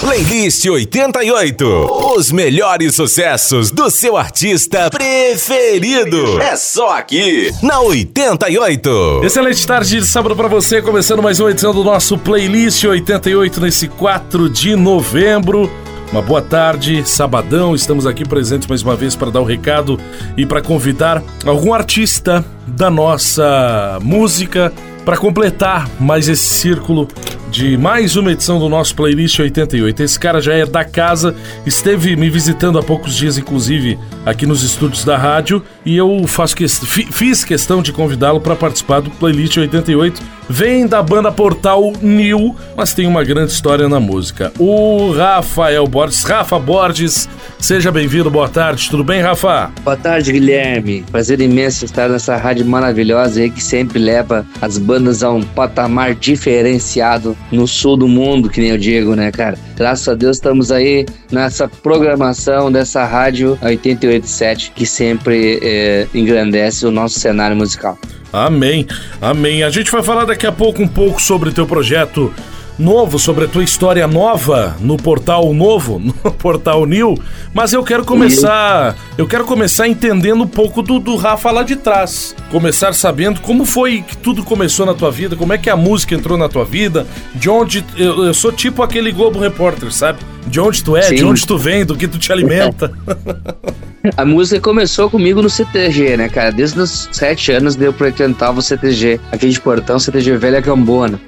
Playlist 88. Os melhores sucessos do seu artista preferido. É só aqui, na 88. Excelente tarde de sábado para você, começando mais uma edição do nosso Playlist 88 nesse 4 de novembro. Uma boa tarde, sabadão, estamos aqui presentes mais uma vez para dar o um recado e para convidar algum artista da nossa música para completar mais esse círculo de mais uma edição do nosso Playlist 88. Esse cara já é da casa, esteve me visitando há poucos dias, inclusive, aqui nos estúdios da rádio, e eu faço que, fiz questão de convidá-lo para participar do Playlist 88. Vem da banda Portal New, mas tem uma grande história na música. O Rafael Borges. Rafa Borges, seja bem-vindo, boa tarde, tudo bem, Rafa? Boa tarde, Guilherme. Prazer imenso estar nessa rádio maravilhosa aí que sempre leva as a um patamar diferenciado no sul do mundo, que nem eu digo, né, cara? Graças a Deus estamos aí nessa programação dessa rádio 887 que sempre é, engrandece o nosso cenário musical. Amém, amém. A gente vai falar daqui a pouco um pouco sobre teu projeto novo, sobre a tua história nova no portal novo, no portal New, mas eu quero começar, eu quero começar entendendo um pouco do, do Rafa lá de trás. Começar sabendo como foi que tudo começou na tua vida, como é que a música entrou na tua vida, de onde eu, eu sou tipo aquele Globo Repórter, sabe? De onde tu é, Sim. de onde tu vem, do que tu te alimenta. A música começou comigo no CTG, né, cara? Desde os sete anos eu frequentava o CTG, aquele de portão, CTG Velha Gambona.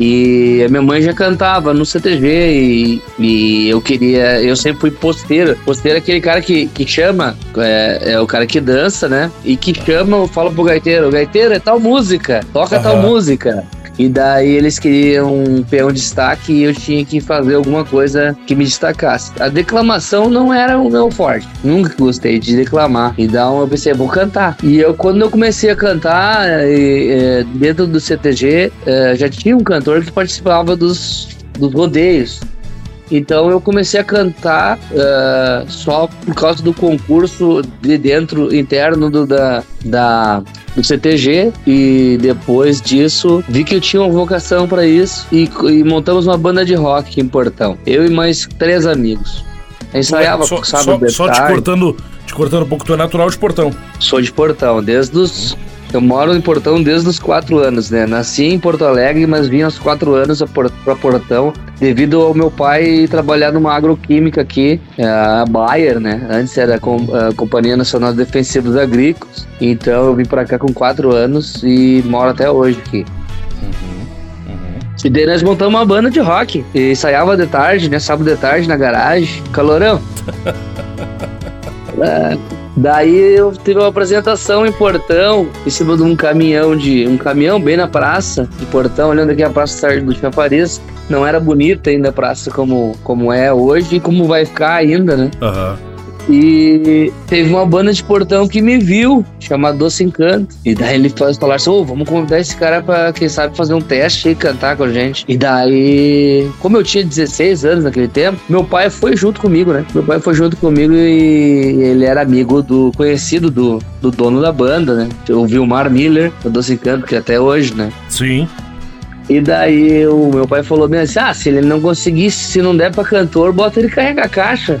E a minha mãe já cantava no CTG e, e eu queria. Eu sempre fui posteiro. Posteiro é aquele cara que, que chama, é, é, o cara que dança, né? E que chama, fala pro gaiteiro: gaiteiro, é tal música, toca uhum. tal música. E daí eles queriam um peão de destaque e eu tinha que fazer alguma coisa que me destacasse. A declamação não era o meu forte. Nunca gostei de declamar. Então eu pensei, vou cantar. E eu, quando eu comecei a cantar, dentro do CTG, é, já tinha um cantor que participava dos, dos rodeios. Então eu comecei a cantar uh, só por causa do concurso de dentro interno do, da, da, do CTG e depois disso vi que eu tinha uma vocação para isso e, e, montamos uma banda de rock em Portão. Eu e mais três amigos. Ensaiava só, sábado só, só te cortando, te cortando um pouco, tu é natural de Portão. Sou de Portão, desde os eu moro em Portão desde os quatro anos, né? Nasci em Porto Alegre, mas vim aos quatro anos para Portão devido ao meu pai trabalhar numa agroquímica aqui, é, a Bayer, né? Antes era a Companhia Nacional de Defensivos Agrícolas. Então eu vim para cá com quatro anos e moro até hoje aqui. Uhum, uhum. E daí nós montamos uma banda de rock. E ensaiava de tarde, né? Sábado de tarde na garagem. Calorão. Daí eu tive uma apresentação em Portão, em cima de um caminhão de. um caminhão bem na praça de Portão, olhando aqui a praça do Chafariz. Não era bonita ainda a praça como, como é hoje e como vai ficar ainda, né? Uhum. E teve uma banda de portão que me viu, chamada Doce Encanto. E daí ele falaram assim: oh, vamos convidar esse cara pra, quem sabe, fazer um teste e cantar com a gente. E daí, como eu tinha 16 anos naquele tempo, meu pai foi junto comigo, né? Meu pai foi junto comigo e ele era amigo do conhecido do, do dono da banda, né? O Vilmar Miller, do Doce Encanto, que até hoje, né? Sim. E daí o meu pai falou bem assim: ah, se ele não conseguisse, se não der pra cantor, bota ele carregar a caixa.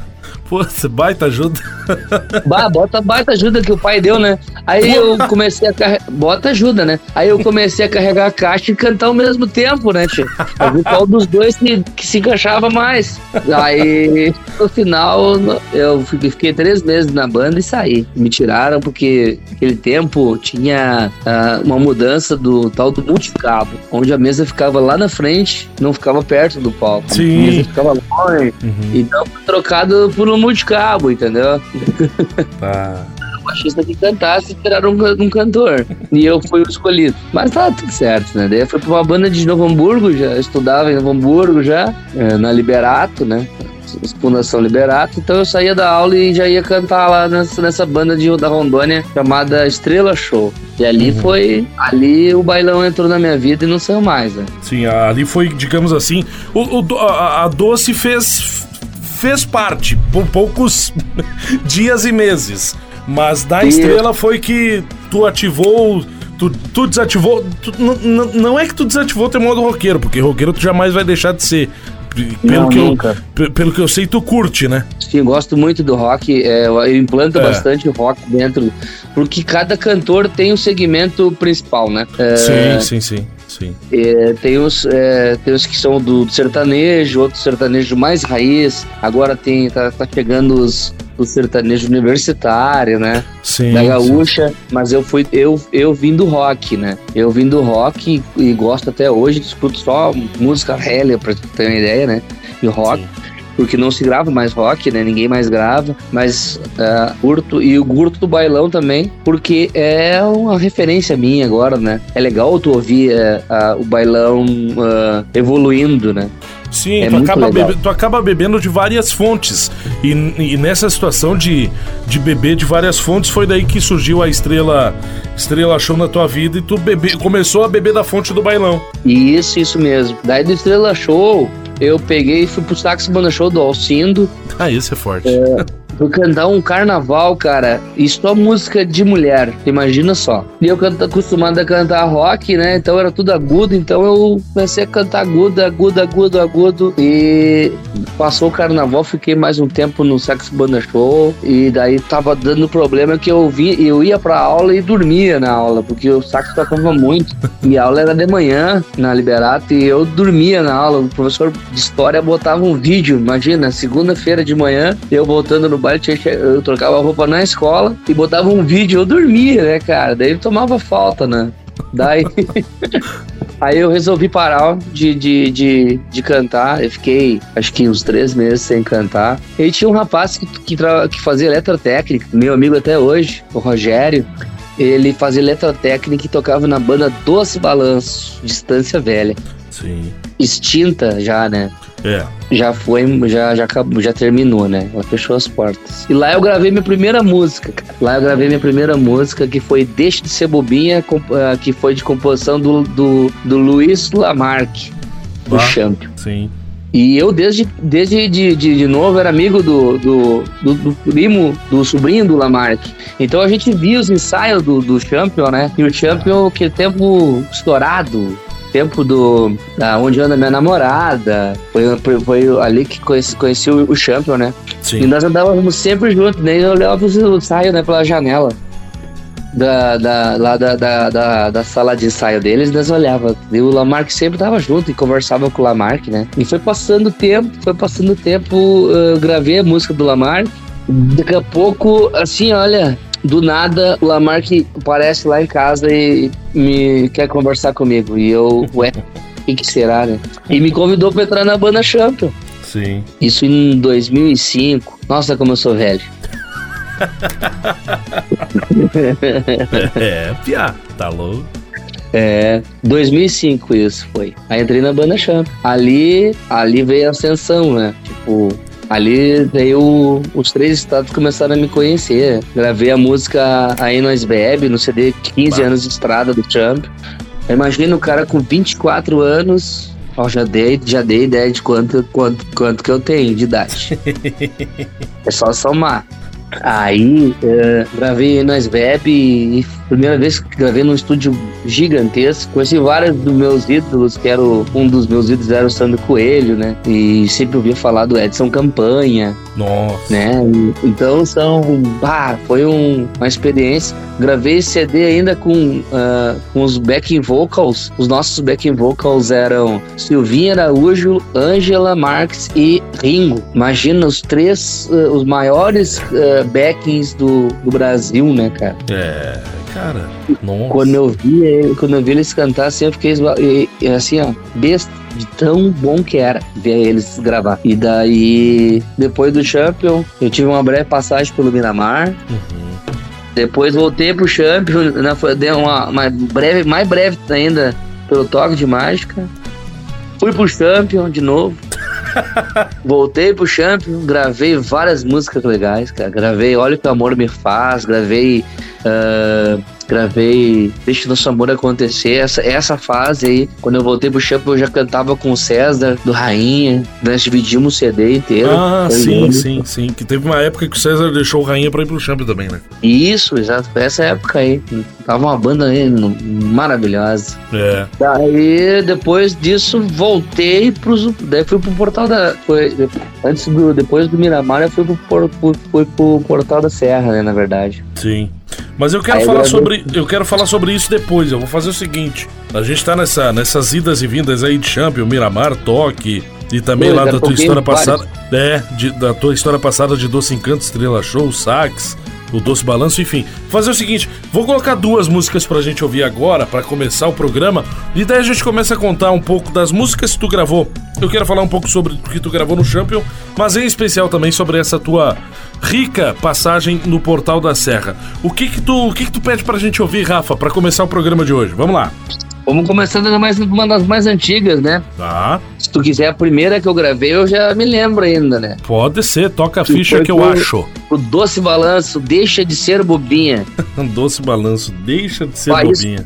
Pô, baita ajuda. Bah, bota baita ajuda que o pai deu, né? Aí eu comecei a carregar. Bota ajuda, né? Aí eu comecei a carregar a caixa e cantar ao mesmo tempo, né, tio? Eu vi qual dos dois que, que se encaixava mais. Aí, no final, eu fiquei três meses na banda e saí. Me tiraram porque naquele tempo tinha uh, uma mudança do tal do multicabo, onde a mesa ficava lá na frente, não ficava perto do palco. Sim. A mesa ficava longe. Uhum. Então foi trocado por um multicabo, entendeu? Tá. O baixista que cantasse esperaram um, um cantor. E eu fui o escolhido. Mas tá tudo certo, né? Daí eu fui pra uma banda de Novo Hamburgo, já estudava em Novo Hamburgo já, é, na Liberato, né? Fundação Liberato, então eu saía da aula e já ia cantar lá nessa, nessa banda de, da Rondônia chamada Estrela Show. E ali uhum. foi. Ali o bailão entrou na minha vida e não saiu mais, né? Sim, ali foi, digamos assim. O, o a, a Doce fez fez parte por poucos dias e meses. Mas da estrela foi que tu ativou, Tu, tu desativou. Tu, não é que tu desativou teu modo roqueiro, porque roqueiro tu jamais vai deixar de ser. Pelo, não, que eu, pelo que eu sei, tu curte, né? Sim, gosto muito do rock. É, eu implanto é. bastante rock dentro. Porque cada cantor tem um segmento principal, né? É, sim, sim, sim. Sim. É, tem, os, é, tem os que são do, do, sertanejo, outros sertanejo mais raiz. Agora tem tá, tá chegando os, o sertanejo universitário, né? Sim. Da gaúcha, sim. mas eu fui eu eu vim do rock, né? Eu vim do rock e, e gosto até hoje, escuto só música rélia para ter uma ideia, né? E rock. Sim porque não se grava mais rock, né? Ninguém mais grava, mas uh, curto e o curto do bailão também, porque é uma referência minha agora, né? É legal tu ouvir uh, uh, o bailão evoluindo, né? Sim, é tu, acaba bebe, tu acaba bebendo de várias fontes. E, e, nessa situação de, de beber de várias fontes, foi daí que surgiu a estrela estrela show na tua vida e tu bebe, começou a beber da fonte do bailão. Isso, isso mesmo. Daí do Estrela Show, eu peguei e fui pro Saxo Banda Show do Alcindo. Ah, isso é forte. É, Fui cantar um carnaval, cara, e só música de mulher, imagina só. E eu canto, acostumado a cantar rock, né? Então era tudo agudo, então eu comecei a cantar agudo, agudo, agudo, agudo. E passou o carnaval, fiquei mais um tempo no Saxo Banda Show. E daí tava dando problema que eu vi, eu ia pra aula e dormia na aula, porque o saxo tocava muito. E a aula era de manhã na Liberato e eu dormia na aula. O professor de história botava um vídeo, imagina, segunda-feira de manhã, eu voltando no baile, eu trocava roupa na escola e botava um vídeo, eu dormia, né, cara? Daí tomava falta, né? Daí. Aí eu resolvi parar de, de, de, de, cantar. Eu fiquei, acho que uns três meses sem cantar. E tinha um rapaz que, que, que fazia eletrotécnica, meu amigo até hoje, o Rogério. Ele fazia eletrotécnica e tocava na banda Doce Balanço, Distância Velha. Sim. Extinta já, né? É. Já foi, já, já, acabou, já terminou, né? Ela fechou as portas. E lá eu gravei minha primeira música, cara. Lá eu gravei minha primeira música, que foi Deixe de Ser Bobinha, ah, que foi de composição do, do, do Luiz Lamarck, do ah, Champion. Sim. E eu, desde, desde de, de, de novo, era amigo do, do, do, do, primo, do sobrinho do Lamarck. Então a gente via os ensaios do, do Champion, né? E o Champion, aquele tempo estourado, tempo do da onde anda minha namorada. Foi, foi, foi ali que conheci, conheci o, o Champion, né? Sim. E nós andávamos sempre juntos, nem eu olhava o ensaio, né, pela janela. Da, da, lá da, da, da, da, sala de ensaio deles, nós olhava. E o Lamarck sempre tava junto e conversava com o Lamarck, né? E foi passando o tempo, foi passando o tempo, eu gravei a música do Lamarck. Daqui a pouco, assim, olha, do nada o Lamarck aparece lá em casa e me quer conversar comigo. E eu, ué, o que, que será, né? E me convidou pra entrar na banda Champion. Sim. Isso em 2005. Nossa, como eu sou velho. é, piá, tá louco. É, 2005 isso foi. Aí entrei na banda Champion. Ali, ali veio a ascensão, né? Tipo, Ali daí o, os três estados começaram a me conhecer. Gravei a música Aí Nós Bebe no CD 15 bah. anos de estrada do Trump. Imagina o cara com 24 anos. Ó, já dei, já dei ideia de quanto, quanto, quanto que eu tenho de idade. é só somar. Aí uh, gravei Nós Bebe e primeira vez que gravei num estúdio gigantesco. Conheci vários dos meus ídolos, que era o, um dos meus ídolos era o Sandro Coelho, né? E sempre ouvia falar do Edson Campanha. Nossa. Né? então são. Ah, foi um, uma experiência. Gravei esse CD ainda com, uh, com os backing vocals. Os nossos backing vocals eram Silvinha Araújo, Ângela Marques e Ringo. Imagina os três, uh, os maiores uh, backings do, do Brasil, né, cara? É. Cara, nossa. Quando eu vi, quando eu vi eles cantar assim, eu fiquei assim, ó, besta de tão bom que era ver eles gravar. E daí, depois do Champion, eu tive uma breve passagem pelo Miramar. Uhum. Depois voltei pro Champion, né, foi, deu uma, uma breve, mais breve ainda pelo toque de mágica. Fui pro Champion de novo. Voltei pro Champion, gravei várias músicas legais, cara. Gravei Olha o que o Amor Me Faz, gravei Uh, gravei Deixa Nosso Amor Acontecer. Essa, essa fase aí, quando eu voltei pro Champ, eu já cantava com o César, do Rainha. Nós dividimos o CD inteiro. Ah, sim, lindo. sim, sim. Que teve uma época que o César deixou o Rainha pra ir pro Champ também, né? Isso, exato. Foi essa época aí. Tava uma banda aí maravilhosa. É. Daí, depois disso, voltei pros. Daí fui pro Portal da. Foi, antes do. Depois do Miramar, eu fui pro, fui pro Portal da Serra, né, na verdade. Sim. Mas eu quero Aí falar sobre, eu quero falar sobre isso depois. Eu vou fazer o seguinte: a gente tá nessa, nessas idas e vindas aí de Champion, Miramar, Toque e também Pô, lá da tua história passada, é, de, da tua história passada de Doce Encanto, Estrela Show, Sax, o Doce Balanço, enfim. Fazer o seguinte, vou colocar duas músicas pra gente ouvir agora, para começar o programa, e daí a gente começa a contar um pouco das músicas que tu gravou. Eu quero falar um pouco sobre o que tu gravou no Champion, mas em especial também sobre essa tua rica passagem no Portal da Serra. O que que tu, o que que tu pede pra gente ouvir, Rafa, para começar o programa de hoje? Vamos lá. Vamos começando mais uma das mais antigas, né? Tá. Se tu quiser a primeira que eu gravei, eu já me lembro ainda, né? Pode ser, toca a ficha que eu acho. O Doce Balanço, deixa de ser bobinha. doce Balanço, deixa de ser bobinha.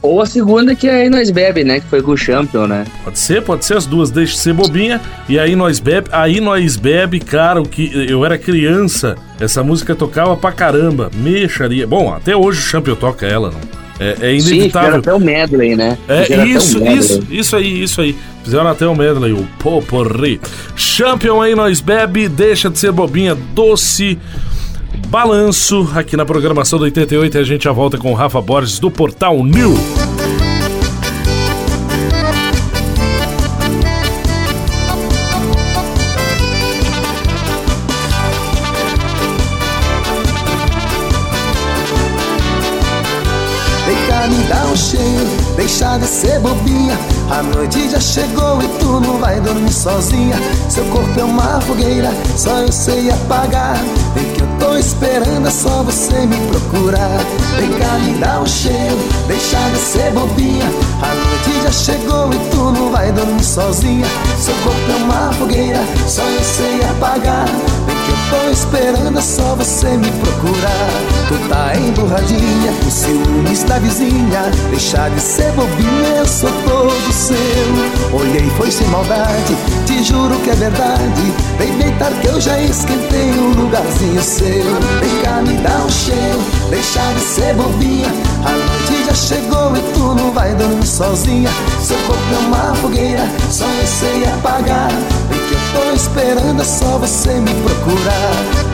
Ou a segunda que é aí nós bebe, né? Que foi com o Champion, né? Pode ser, pode ser as duas. Deixa de ser bobinha e aí nós bebe. Aí nós bebe, cara, o que eu era criança, essa música tocava pra caramba. Mexaria. Bom, até hoje o Champion toca ela, não? É, é inevitável. Sim, até o medley, né? É, isso, medley. isso, isso aí, isso aí. Fizeram até o medley, o Poporri. Champion aí, nós bebe, deixa de ser bobinha, doce. Balanço aqui na programação do 88 e a gente já volta com o Rafa Borges do Portal New. Chegou e tu não vai dormir sozinha. Seu corpo é uma fogueira, só eu sei apagar. Vem que eu tô esperando, é só você me procurar. Vem cá me dá um cheiro, deixa de ser bobinha. A noite já chegou e tu não vai dormir sozinha. Seu corpo é uma fogueira, só eu sei apagar. Vem que tô esperando, é só você me procurar. Tu tá emburradinha, o ciúmes da vizinha. Deixa de ser bobinha, eu sou todo seu. Olhei, foi sem maldade, te juro que é verdade. Vem deitar que eu já esquentei um lugarzinho seu. Vem cá, me dá um cheiro, deixa de ser bobinha. A noite já chegou e tu não vai dormir sozinha. Seu corpo é uma fogueira, só eu sei apagar. Vem tô esperando, é só você me procurar.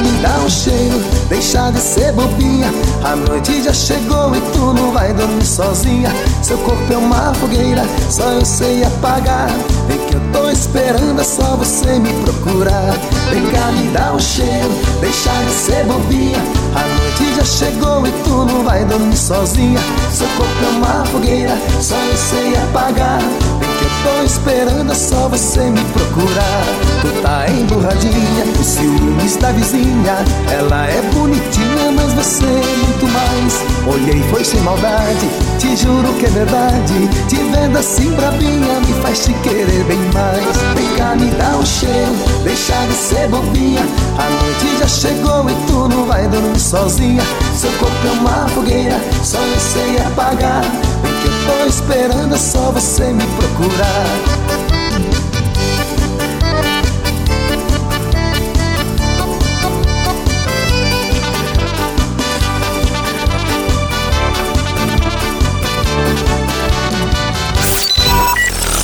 me dá um cheiro, deixa de ser bobinha. A noite já chegou e tu não vai dormir sozinha. Seu corpo é uma fogueira, só eu sei apagar. Vem que tô esperando, é só você me procurar. Vem cá, me dá um cheiro, deixa de ser bobinha. A noite já chegou e tu não vai dormir sozinha. Seu corpo é uma fogueira, só eu sei apagar. Vem tô esperando, é só você me procurar. Tu tá emburradinha, o ciúmes da vizinha. Ela é bonitinha, mas você é muito mais. Olhei, foi sem maldade, te juro que é verdade. Te vendo assim brabinha, me faz te querer bem mais. Vem cá, me dá um cheiro, deixa de ser bobinha. A noite já chegou e tu não vai dormir sozinha. Seu corpo é uma fogueira, só eu sei apagar. Vem tô esperando, é só você me procurar.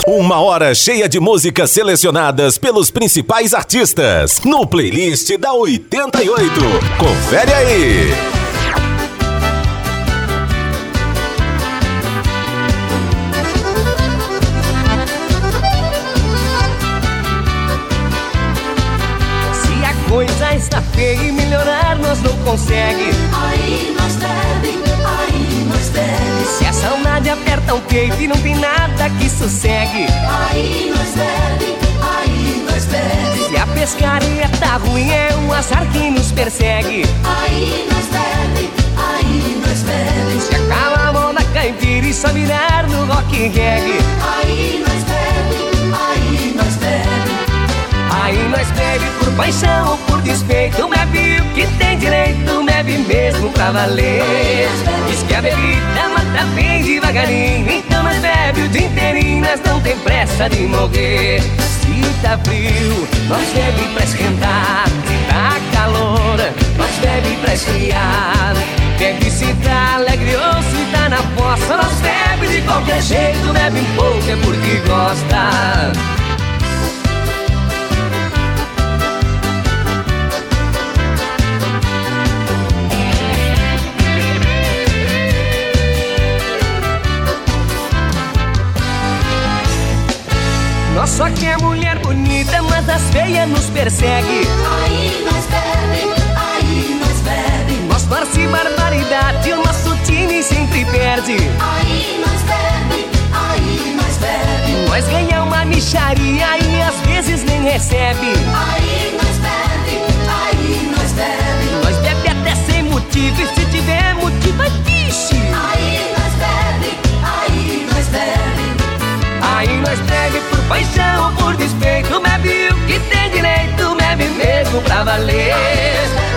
Uma hora cheia de músicas selecionadas pelos principais artistas no playlist da 88. Confere aí. Feia e melhorar nós não consegue. Aí nós deve, aí nós deve. Se a saudade aperta o peito e não tem nada que sossegue. Aí nós bebe, aí nós bebe. Se a pescaria tá ruim, é um azar que nos persegue. Aí nós bebe, aí nós bebe. Se acaba a moda caipira e só virar no rock and reggae. Aí nós bebe, aí nós bebe. Aí nós por paixão ou por despeito Bebe o que tem direito, bebe mesmo pra valer. Diz que a bebida mata bem devagarinho Então nós bebe o dia inteirinho, nós não tem pressa de morrer. Se tá frio, nós bebe pra esquentar. Se tá calor, nós bebe pra esfriar. Bebe se tá alegre ou se tá na fossa Nós bebe de qualquer jeito, bebe um pouco é porque gosta Só quer mulher bonita, mas as feias nos persegue. Aí nós bebe, aí nós bebe. Nós torce barbaridade, o nosso time sempre perde. Aí nós bebe, aí nós bebe. Nós ganha uma micharia e às vezes nem recebe. Aí nós bebe, aí nós bebe. Nós bebe até sem motivo e se tiver motivo é vixe. Aí nós bebe, aí nós bebe. Aí nós bebe por paixão ou por despeito. Bebe o que tem direito, bebe mesmo pra valer.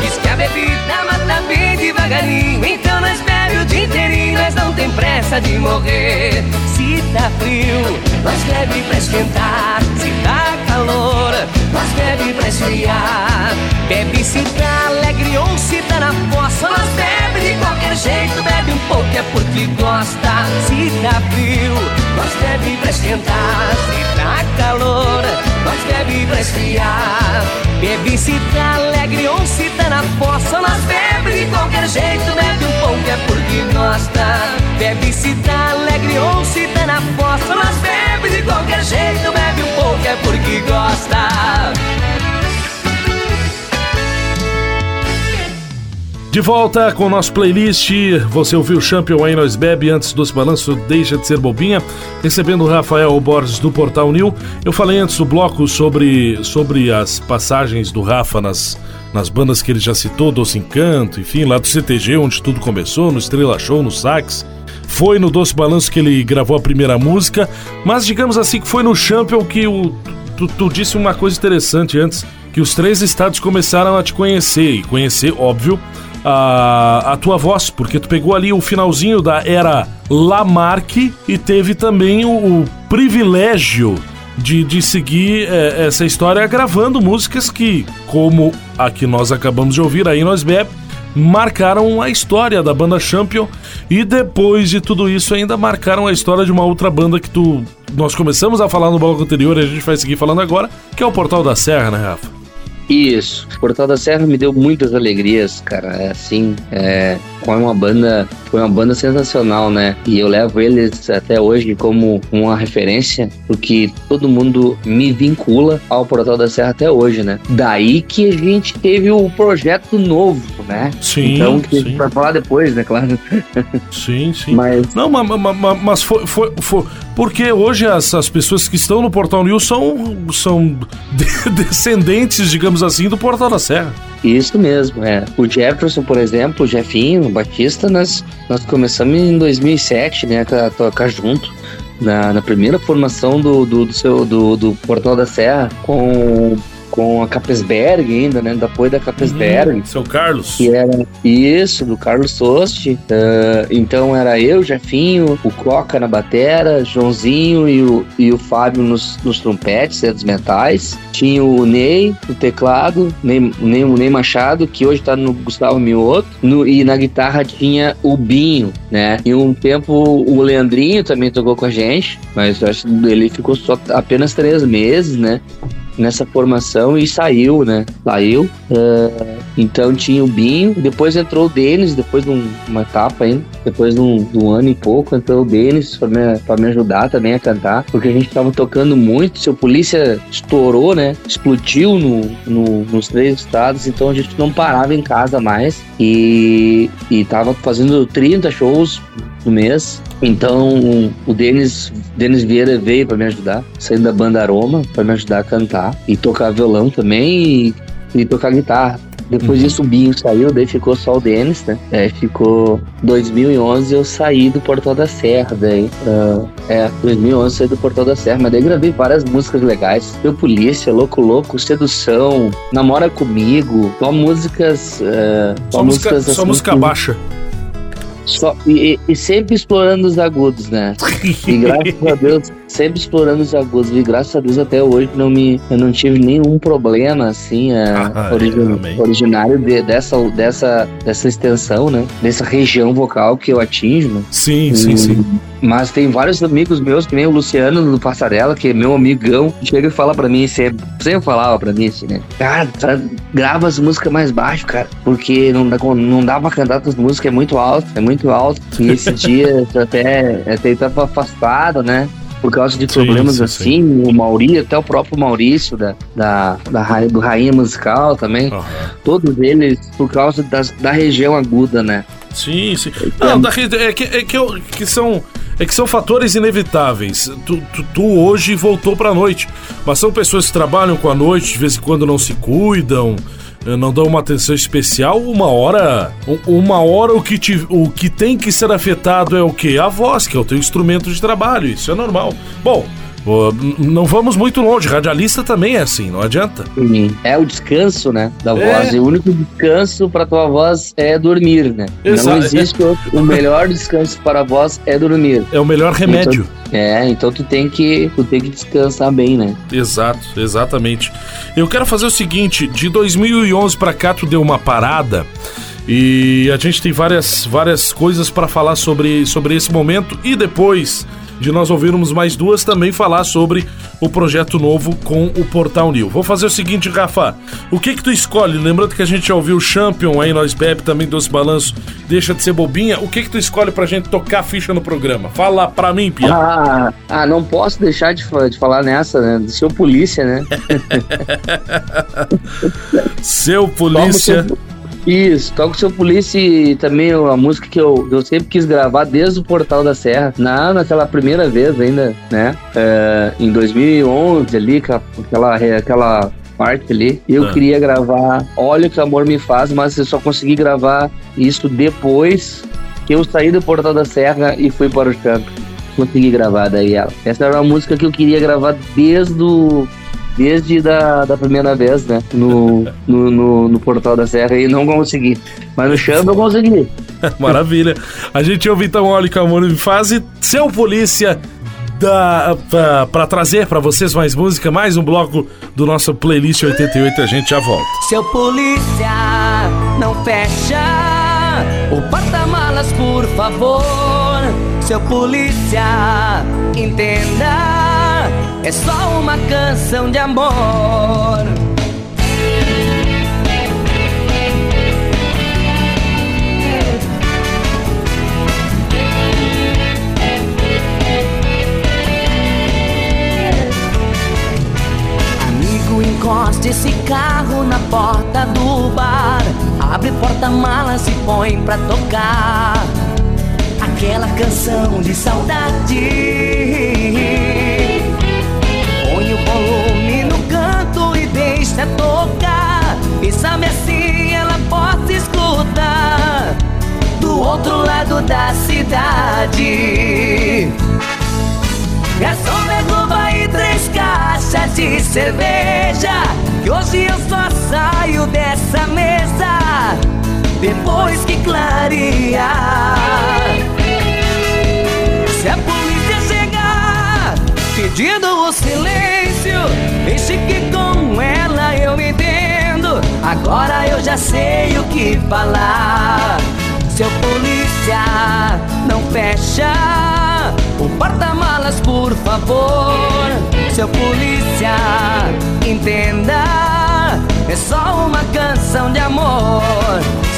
Diz que a bebida mata bem devagarinho. Então nós bebe o dia inteirinho, nós não tem pressa de morrer. Se tá frio, nós bebe pra esquentar. Se tá calor, nós bebe pra esfriar. Bebe se tá alegre ou se tá na fossa. Nós bebe de qualquer jeito, bebe um pouco é porque gosta. Se tá frio, nós bebe pra esquentar. Se tá calor, nós bebe pra esfriar. Bebe se tá alegre ou se tá na fossa. Nós bebe de qualquer jeito, bebe um pouco é porque gosta. Bebe se tá alegre ou se tá na fossa. Nós bebe de qualquer jeito, bebe um pouco é porque gosta. De volta com o nosso playlist. Você ouviu Champion aí nós bebe antes do balanço deixa de ser bobinha, recebendo o Rafael Borges do Portal New. Eu falei antes do bloco sobre, sobre as passagens do Rafa nas, nas bandas que ele já citou, Doce Encanto, enfim, lá do CTG, onde tudo começou, no Estrela Show, no Sax. Foi no Doce Balanço que ele gravou a primeira música, mas digamos assim que foi no Champion que o, tu, tu disse uma coisa interessante antes, que os três estados começaram a te conhecer, e conhecer, óbvio, a, a tua voz, porque tu pegou ali o finalzinho da era Lamarck e teve também o, o privilégio de, de seguir é, essa história gravando músicas que, como a que nós acabamos de ouvir aí nós bebe, marcaram a história da banda Champion e depois de tudo isso ainda marcaram a história de uma outra banda que tu nós começamos a falar no bloco anterior e a gente vai seguir falando agora, que é o Portal da Serra, né, Rafa? Isso. Portal da Serra me deu muitas alegrias, cara. É assim, é, foi uma banda, foi uma banda sensacional, né? E eu levo eles até hoje como uma referência, porque todo mundo me vincula ao Portal da Serra até hoje, né? Daí que a gente teve o projeto novo, né? Sim, Então, que sim. vai falar depois, né? Claro. Sim, sim. Mas Não, mas, mas, mas foi, foi, foi- Porque hoje as, as pessoas que estão no Portal News são, são de- descendentes, digamos assim, do Portal da Serra. Isso mesmo, é. O Jefferson, por exemplo, o Jefinho, Batista, nós, nós começamos em 2007, né, a tocar junto. Na, na primeira formação do, do, do, seu, do, do Portal da Serra, com, com a Capesberg ainda, né, do apoio da Capesberg. Seu Carlos. Que era isso, do Carlos Sosti. Ah, então era eu, Jefinho, o Coca na batera, Joãozinho e o, e o Fábio nos, nos trompetes, né, dos metais. Tinha o Ney no teclado, Ney, Ney, o Ney Machado, que hoje tá no Gustavo Mioto. No, e na guitarra tinha o Binho, né? E um tempo o Leandrinho também tocou com a gente, mas eu acho que ele ficou só apenas três meses, né? Nessa formação e saiu, né? Saiu. É, então tinha o Binho, depois entrou o Denis, depois de um- uma etapa ainda, depois de um, de um ano e pouco, entrou o Denis pra me, pra me ajudar também a cantar, porque a gente tava tocando muito, seu polícia estourou, né? Explodiu no, no- nos três estados, então a gente não parava em casa mais e, e tava fazendo 30 shows no mês. Então o Denis, Denis Vieira veio para me ajudar, saindo da banda Aroma, para me ajudar a cantar e tocar violão também e, e tocar guitarra. Depois disso o Binho saiu, daí ficou só o Denis, né? É, ficou 2011 eu saí do Portal da Serra, daí. ah, é, 2011 eu saí do Portal da Serra, mas daí gravei várias músicas legais. Eu Polícia, Louco Louco, Sedução, Namora Comigo, só músicas. ah, Só música, músicas só assim música que- baixa. Só, e, e- e sempre explorando os agudos, né? E graças a Deus, sempre explorando os agudos. E graças a Deus até hoje não me, eu não tive nenhum problema, assim, é, Ah, é, originário de- dessa, dessa, dessa extensão, né? Dessa região vocal que eu atinjo, né? Sim, sim, E- sim. Mas tem vários amigos meus, que nem o Luciano do Passarela, que é meu amigão, chega e fala pra mim, sempre, sempre falava pra mim assim, né? Cara, tá- grava as músicas mais baixo, cara, porque não dá, não dá pra cantar as músicas, é muito alto, é muito alto. E esse dia até, até tava afastado, né? Por causa de Sim, problemas sim, assim, o Maurício, até o próprio Maurício da, da, da, do Rainha Musical também, Aham. todos eles por causa das, da região aguda, né? Sim, sim. Não, da, é, que, é que, eu- que são. É que são fatores inevitáveis. Tu, tu, tu hoje voltou pra noite. Mas são pessoas que trabalham com a noite, de vez em quando não se cuidam, não dão uma atenção especial. Uma hora. Uma hora o que, te, o que tem que ser afetado é o quê? A voz, que é o teu instrumento de trabalho. Isso é normal. Bom, não vamos muito longe. Radialista também é assim, não adianta. Sim. É o descanso, né? Da É. voz. E o único descanso para tua voz é dormir, né? Exato. Não existe outro. O melhor descanso para a voz é dormir. É o melhor remédio. É, então tu tem que, tu tem que descansar bem, né? Exato, exatamente. Eu quero fazer o seguinte, de 2011 pra cá tu deu uma parada e a gente tem várias, várias coisas pra falar sobre, sobre esse momento e depois de nós ouvirmos mais duas também falar sobre o projeto novo com o Portal New. Vou fazer o seguinte, Rafa, o que que tu escolhe? Lembrando que a gente já ouviu o Champion aí, nós bebe também doce balanço, deixa de ser bobinha. O que que tu escolhe pra gente tocar ficha no programa? Fala pra mim, Pia. Ah, ah, não posso deixar de, de falar nessa, né? Do seu polícia, né? Seu polícia. seu- Isso, toca o seu polícia e também a música que eu, eu sempre quis gravar desde o Portal da Serra, na, naquela primeira vez ainda, né? É, em 2011 ali, com aquela, aquela parte ali, eu Ah. queria gravar Olha o que o amor me faz, mas eu só consegui gravar isso depois que eu saí do Portal da Serra e fui para o campo. Consegui gravar daí ela. Essa era uma música que eu queria gravar desde o desde da, da primeira vez, né? No, no, no, no Portal da Serra e não consegui. Mas no chão eu consegui. Maravilha. A gente ouve então Olha que o Amor me faz e seu polícia pra trazer pra vocês mais música, mais um bloco do nosso playlist 88 a gente já volta. Seu polícia, não fecha o porta-malas, por favor. Seu polícia, entenda, é só uma canção de amor. Amigo, encoste esse carro na porta do bar. Abre porta-malas e põe pra tocar aquela canção de saudade. Volume no canto e deixa tocar. E sabe assim ela possa escutar do outro lado da cidade. Garçom, derruba aí três caixas de cerveja Que hoje eu só saio dessa mesa Depois que clarear Se a polícia chegar Pedindo o silêncio Deixe que com ela eu me entendo Agora eu já sei o que falar Seu polícia, não fecha o porta-malas, por favor. Seu polícia, entenda, é só uma canção de amor.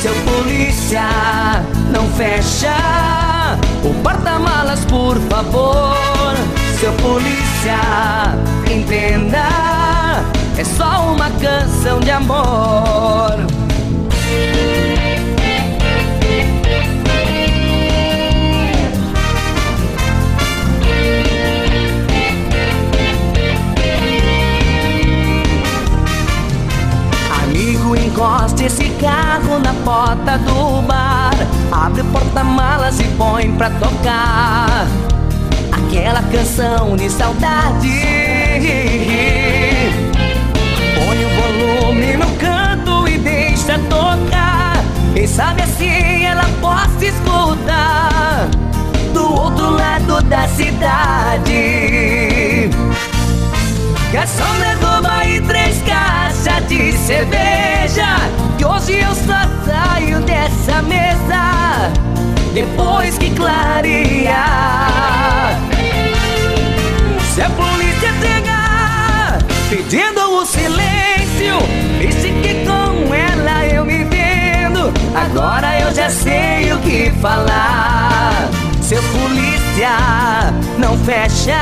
Seu polícia, não fecha o porta-malas, por favor. Seu polícia, entenda, é só uma canção de amor. encoste esse carro na porta do bar. Abre o porta-malas e põe pra tocar aquela canção de saudade. Põe o volume no canto e deixa tocar. Quem sabe assim ela possa escutar do outro lado da cidade. Garçom levou aí três caixas de cerveja Que hoje eu só saio dessa mesa Depois que clarear Se a polícia chegar Pedindo o silêncio Disse que com ela eu me vendo Agora eu já sei o que falar Seu polícia não fecha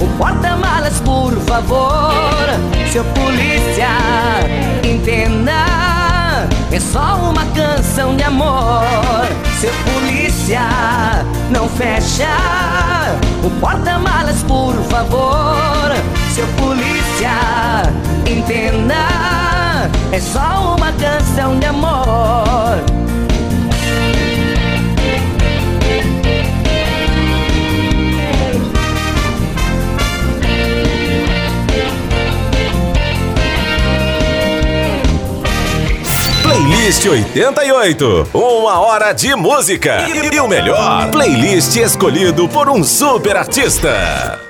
o porta-malas, por favor. Seu polícia, entenda. É só uma canção de amor. Seu polícia, não fecha. O porta-malas, por favor. Seu polícia, entenda. É só uma canção de amor. Playlist 88. Uma hora de música. E, e o melhor, playlist escolhido por um super artista.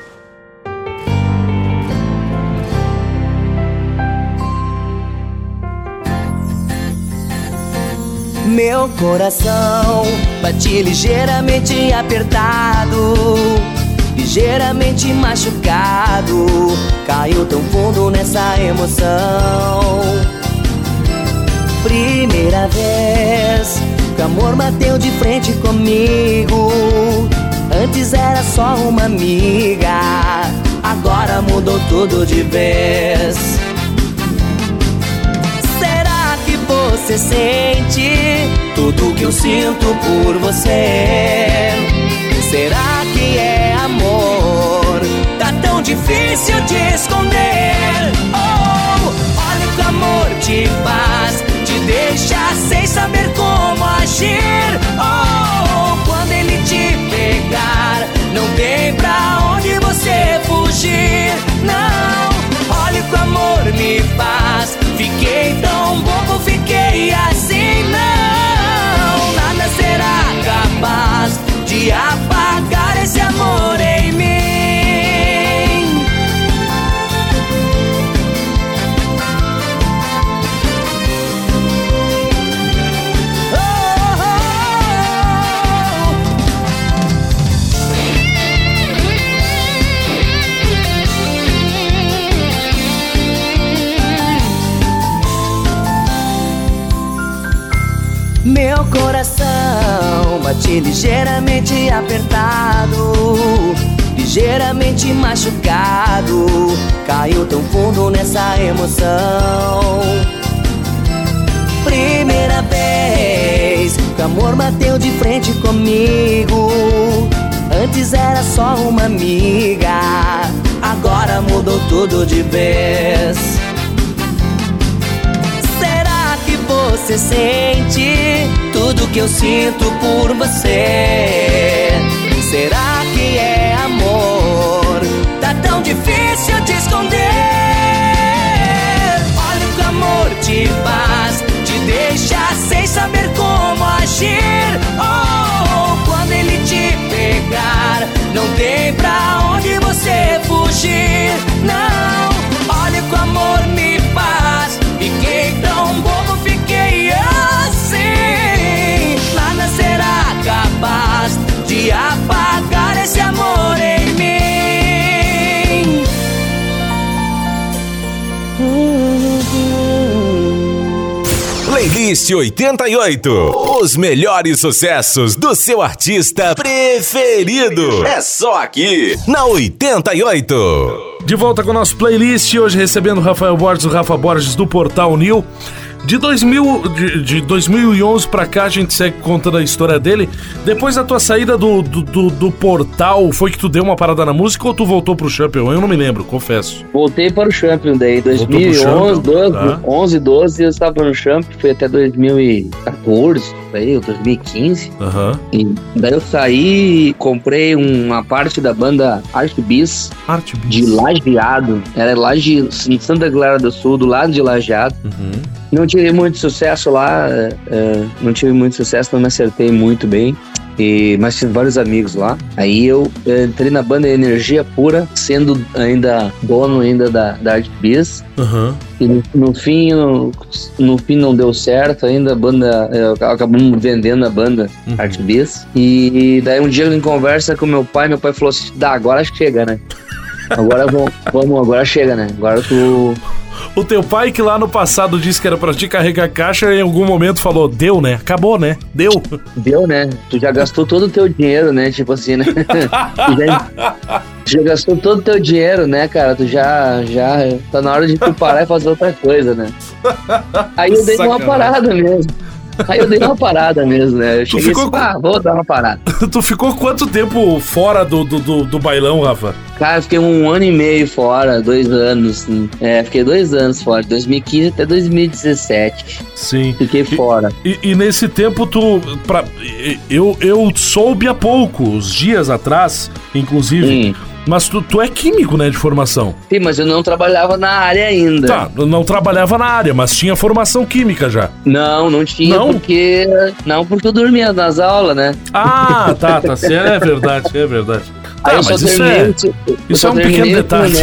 Meu coração bate ligeiramente apertado, ligeiramente machucado. Caiu tão fundo nessa emoção. Primeira vez que o amor bateu de frente comigo. Antes era só uma amiga, agora mudou tudo de vez. Será que você sente tudo que eu sinto por você? Será que é amor? Tá tão difícil de esconder. Oh, olha o que o amor te faz, te deixa sem saber como agir. Oh, quando ele te pegar, não tem pra onde você fugir. Não, olha o que o amor me faz. Fiquei tão bobo, fiquei assim. Não, nada será capaz de apagar ligeiramente apertado, ligeiramente machucado. Caiu tão fundo nessa emoção. Primeira vez que o amor bateu de frente comigo. Antes era só uma amiga, agora mudou tudo de vez. Será que você sente que eu sinto por você? Será que é amor? Tá tão difícil de esconder. Olha o que o amor te faz, te deixa sem saber como agir. Oh, quando ele te pegar, não tem pra onde você fugir. Não, olha o que o amor Playlist 88. Os melhores sucessos do seu artista preferido. É só aqui, na 88. De volta com o nosso playlist, hoje recebendo o Rafael Borges, o Rafa Borges do Portal New. De, 2000, de, de 2011 pra cá, a gente segue contando a história dele. Depois da tua saída do, do, do, do portal, foi que tu deu uma parada na música ou tu voltou pro Champion? Eu não me lembro, confesso. Voltei para o Champion daí, Voltou pro 2011, Champion, 12, tá. 11, 12 eu estava no Champion, foi até 2014, aí, ou 2015. Aham. E daí eu saí e comprei uma parte da banda Art Bis Arte de Lajeado. Era Laje, em Santa Clara do Sul, do lado de Lajeado. Uhum. Não tive muito sucesso lá, é, não tive muito sucesso, não me acertei muito bem. E, mas tive vários amigos lá. Aí eu é, entrei na banda Energia Pura, sendo ainda dono ainda da, da Art Biz. Aham. E no, no fim, no, no fim não deu certo ainda, a banda, acabamos vendendo a banda Uhum. Art Biz. E daí um dia em conversa com meu pai, meu pai falou assim, dá, agora chega, né? Agora vamos, vamos, agora chega, né? Agora tu, O teu pai, que lá no passado disse que era pra te carregar caixa, em algum momento falou: deu, né? Acabou, né? Deu. Deu, né? Tu já gastou todo o teu dinheiro, né? Tipo assim, né? tu, já, tu já gastou todo o teu dinheiro, né, cara? Tu já, já tá na hora de tu parar e fazer outra coisa, né? Aí eu dei uma Sacanagem. parada mesmo. Aí eu dei uma parada mesmo, né? Eu Tu cheguei ficou assim, ah, vou dar uma parada. tu ficou quanto tempo fora do, do, do, do bailão, Rafa? Cara, eu fiquei um ano e meio fora, dois anos. hum, É, fiquei dois anos fora, de 2015 até 2017. Sim. Fiquei fora. E, e nesse tempo tu. Pra, eu, eu soube há pouco, uns dias atrás, inclusive. Sim. Mas tu, tu é químico, né, de formação. Sim, mas eu não trabalhava na área ainda. Tá, não trabalhava na área, mas tinha formação química já. Não, não tinha, Não? porque. Não, porque eu dormia nas aulas, né? Ah, tá, tá. É verdade, é verdade. Tá, mas isso é. o ensi- eu isso é um pequeno detalhe.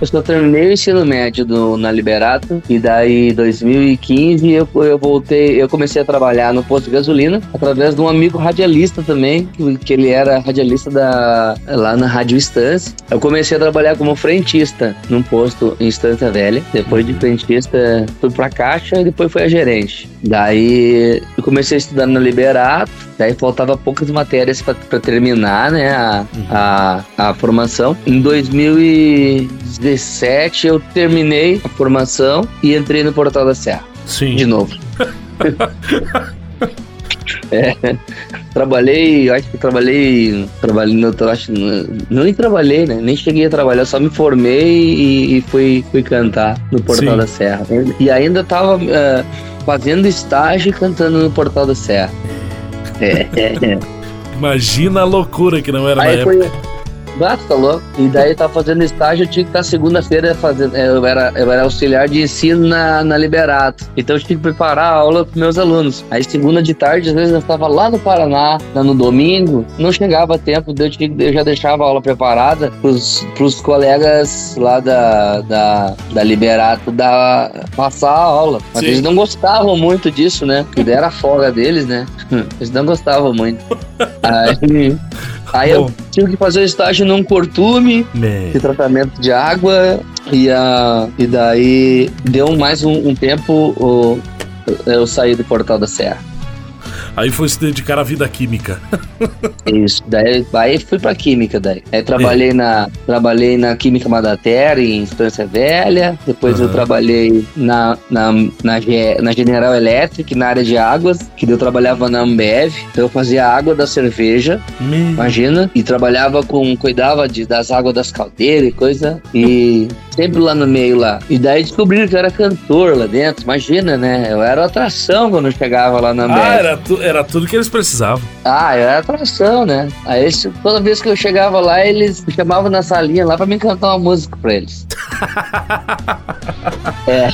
Eu só terminei o ensino médio do, na Liberato e daí em 2015 eu, eu voltei, eu comecei a trabalhar no posto de gasolina através de um amigo radialista também, que, que ele era radialista da, lá na Rádio Estância. Eu comecei a trabalhar como frentista num posto em Estância Velha. Depois de frentista fui pra caixa e depois fui a gerente. Daí eu comecei a estudar na Liberato, daí faltava poucas matérias pra terminar, né, a, a, a formação. Em 2017 eu terminei a formação e entrei no Portal da Serra, Sim. de novo. É, trabalhei, acho que trabalhei, trabalhei, no, acho, não, nem trabalhei, né? Nem cheguei a trabalhar, só me formei e, e fui, fui cantar no Portal Sim. da Serra. E ainda tava eh, fazendo estágio e cantando no Portal da Serra. É, é, é. Imagina a loucura que não era na Aí época. Basta, louco. E daí tava fazendo estágio, eu tinha que estar segunda-feira fazendo. é, Eu era, eu era auxiliar de ensino na, na Liberato. Então eu tinha que preparar a aula pros meus alunos. Aí segunda de tarde, às vezes eu estava lá no Paraná, lá no domingo, não chegava a tempo, eu, tinha, eu já deixava a aula preparada pros, pros colegas lá da, da, da Liberato da, passar a aula. Mas Sim. eles não gostavam muito disso, né? Porque era a folga deles, né? Eles não gostavam muito. Aí, aí eu tive que fazer o estágio num cortume Né. de tratamento de água e, a, e daí deu mais um, um tempo o- eu saí do Portal da Serra. Aí foi se dedicar à vida química. Isso, daí aí fui pra química daí. Aí trabalhei na trabalhei na Química Madater em Estância Velha, depois eu Aham. trabalhei na, na, na, na General Electric, na área de águas, que eu trabalhava na Ambev, então eu fazia água da cerveja. Imagina. E trabalhava com. cuidava de, das águas das caldeiras e coisa. E sempre lá no meio lá. E daí descobriram que eu era cantor lá dentro. Imagina, né? Eu era atração quando eu chegava lá na Ambev. Ah, era, tu- era tudo que eles precisavam. Ah, era atração, né? Aí eles- toda vez que eu chegava lá, eles me chamavam na salinha lá pra me cantar uma música pra eles. é.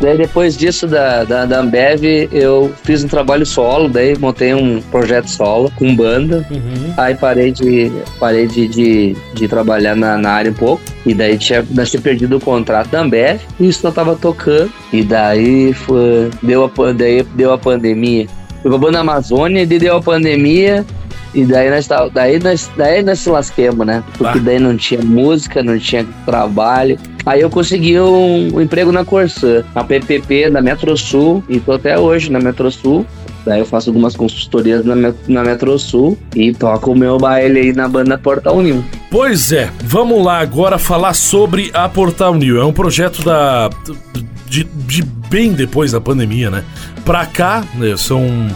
daí depois disso da, da, da Ambev, eu fiz um trabalho solo, daí montei um projeto solo com banda. Uhum. Aí parei de, parei de, de, de trabalhar na, na área um pouco. E daí tinha, nós tinha perdido o contrato da Ambev. E isso não tava tocando. E daí foi, deu, a, daí deu a pandemia. Pra banda Amazônia e deu a pandemia. E daí nós, tava- daí nós, daí nós se lasquemos, né? Porque daí não tinha música, não tinha trabalho. Aí eu consegui um, um emprego na Corsã, na PPP da Metro Sul. E tô até hoje na Metro Sul. Daí eu faço algumas consultorias na, na Metro Sul e toco o meu baile aí na banda Portal New. Pois é, vamos lá agora falar sobre a Portal New. É um projeto da de, de bem depois da pandemia, né? Pra cá, né, são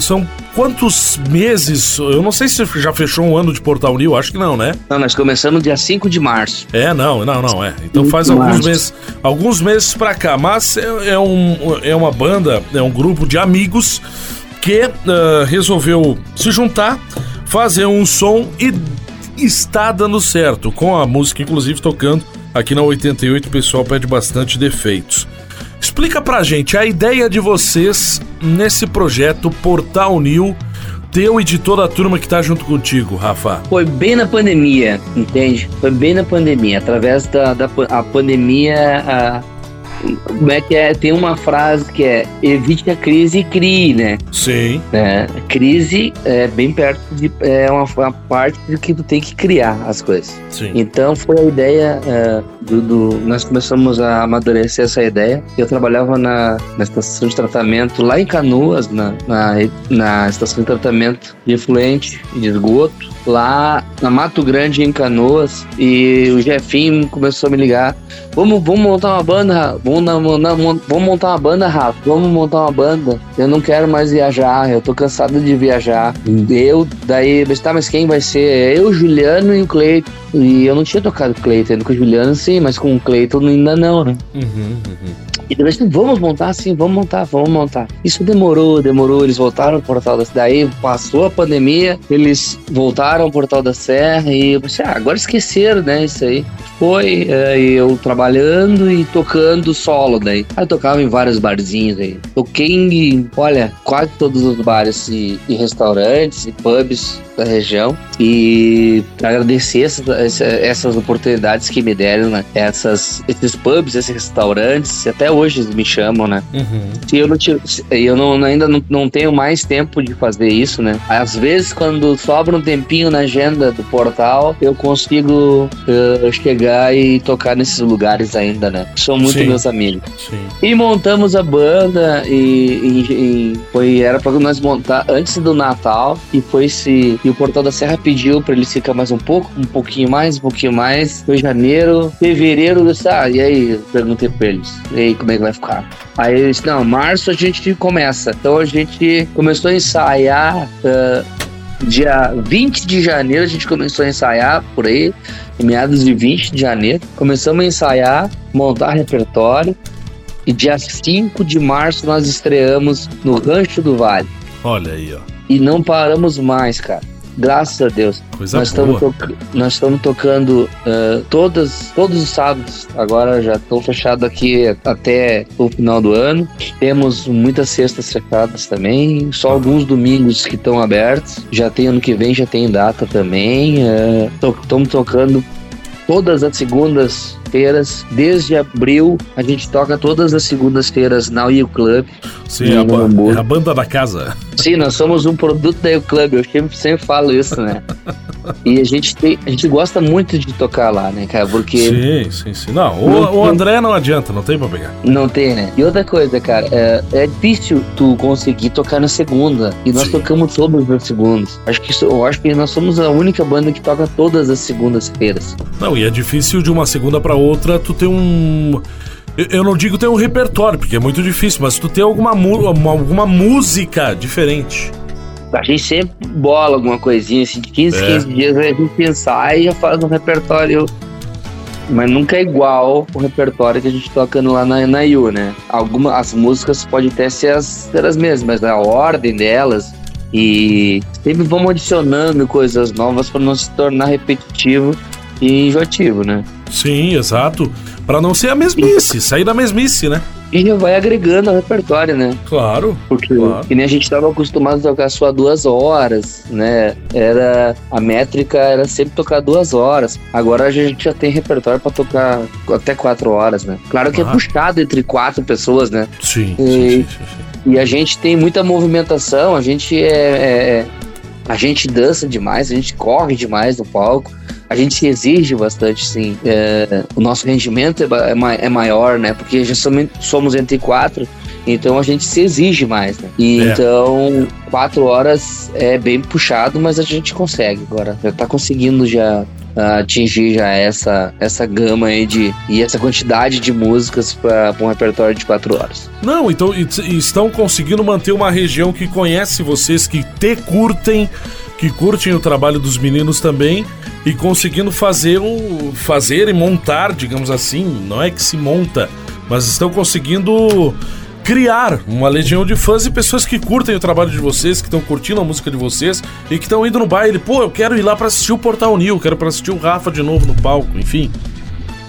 são quantos meses? Eu não sei se já fechou um ano de Portal New, acho que não, né? Não, nós começamos dia 5 de março. É, não, não, não, é. Então faz alguns meses, alguns meses pra cá. Mas é, é um, é uma banda, é um grupo de amigos que ah, resolveu se juntar, fazer um som e está dando certo. Com a música, inclusive, tocando aqui na 88, o pessoal pede bastante defeitos. Explica pra gente a ideia de vocês nesse projeto Portal New, teu e de toda a turma que tá junto contigo, Rafa. Foi bem na pandemia, entende? Foi bem na pandemia. Através da, da a pandemia. A, como é que é? Tem uma frase que é evite a crise e crie, né? Sim. É, crise é bem perto de. É uma, uma parte de que tu tem que criar as coisas. Sim. Então foi a ideia é, do, do- Nós começamos a amadurecer essa ideia. Eu trabalhava na, na estação de tratamento lá em Canoas, na, na, na estação de tratamento de efluente e de esgoto, lá na Mato Grande, em Canoas. E o Jefinho começou a me ligar. Vamos, vamos montar uma banda, vamos, na- na- vamos montar uma banda, Rafa. Vamos montar uma banda. Eu não quero mais viajar, eu tô cansado de viajar. Eu, daí, mas tá, mas quem vai ser? Eu, Juliano e o Cleiton. E eu não tinha tocado Cleiton, com o Juliano sim, mas com o Cleiton ainda não, né? Uhum, uhum. E depois, vamos montar sim, vamos montar, vamos montar. Isso demorou, demorou, eles voltaram ao Portal da Daí passou a pandemia, eles voltaram ao Portal da Serra e pensei, ah, agora esqueceram, né, isso aí. Foi, é, eu trabalhando e tocando solo daí. Aí eu tocava em vários barzinhos aí. Toquei em, olha, quase todos os bares e, e restaurantes e pubs da região e agradecer essas, essa- essas oportunidades que me deram, né? Essas, esses pubs, esses restaurantes, até hoje me chamam, né? Uhum. Se eu não tive, se- eu não, ainda não, não tenho mais tempo de fazer isso, né? Às vezes, quando sobra um tempinho na agenda do portal, eu consigo eh, chegar e tocar nesses lugares ainda, né? São muito Sim. meus amigos. Sim. E montamos a banda e, e- e foi era para nós montar antes do Natal e foi se e o Portal da Serra pediu para eles ficar mais um pouco, um pouquinho mais, um pouquinho mais. Foi janeiro, fevereiro, eu disse, ah, e aí, eu perguntei para eles, e aí como é que vai ficar? Aí eles, não, março a gente começa. Então a gente começou a ensaiar ah, dia 20 de janeiro a gente começou a ensaiar por aí, em meados de 20 de janeiro. Começamos a ensaiar, montar repertório. E dia 5 de março nós estreamos no Rancho do Vale. Olha aí, ó. E não paramos mais, cara. Graças a Deus. Coisa Nós boa. estamos, nós estamos tocando ah, todas, todos os sábados. Agora já estão fechados aqui até o final do ano. Temos muitas sextas fechadas também. Só alguns domingos que estão abertos. Já tem ano que vem, já tem data também. Estamos tocando todas as segundas-feiras. Desde abril, a gente toca todas as segundas-feiras na U Club. Sim, é a, é a banda da casa. Sim, nós somos um produto da U Club, eu sempre, sempre falo isso, né? E a gente, tem, a gente gosta muito de tocar lá, né, cara? Porque Sim, sim, sim. Não, o, o André não adianta, não tem pra pegar. não tem, né? E outra coisa, cara, é, é difícil tu conseguir tocar na segunda. E nós Sim. tocamos todas as segundas. Acho que eu acho que nós somos a única banda que toca todas as segundas-feiras. Não, e é difícil de uma segunda pra outra tu ter um. eu- não digo ter um repertório, porque é muito difícil, mas tu ter alguma, alguma música diferente. A gente sempre bola alguma coisinha, assim, de 15, É. 15 dias a gente ensaia e já faz um repertório. Mas nunca é igual o repertório que a gente toca no- lá na, na IU, né? Algumas as músicas podem até ser as, ser as mesmas, mas a ordem delas. E sempre vamos adicionando coisas novas para não se tornar repetitivo e enjoativo, né? Sim, exato. Pra não ser a mesmice, sair da mesmice, né? E já vai agregando ao repertório, né? Claro. Porque Claro. que nem a gente estava acostumado a tocar só duas horas, né? Era a métrica era sempre tocar duas horas. Agora a gente já tem repertório para tocar até quatro horas, né? Claro que Ah. é puxado entre quatro pessoas, né? Sim, E- sim, sim, sim. E a gente tem muita movimentação, a gente é, é- é- a gente dança demais, a gente corre demais no palco. A gente se exige bastante, sim. É, o nosso rendimento é, é ma- é maior, né? Porque já somos, somos entre quatro, então a gente se exige mais, né? E É. então, quatro horas é bem puxado, mas a gente consegue agora. Já tá conseguindo já ah, atingir já essa, essa gama aí de e essa quantidade de músicas para um repertório de quatro horas. Não, então estão conseguindo manter uma região que conhece vocês, que te curtem, que curtem o trabalho dos meninos também e conseguindo fazer o fazer e montar, digamos assim, não é que se monta, mas estão conseguindo criar uma legião de fãs e pessoas que curtem o trabalho de vocês, que estão curtindo a música de vocês e que estão indo no baile. Pô, eu quero ir lá pra assistir o Portal New, quero pra assistir o Rafa de novo no palco, enfim.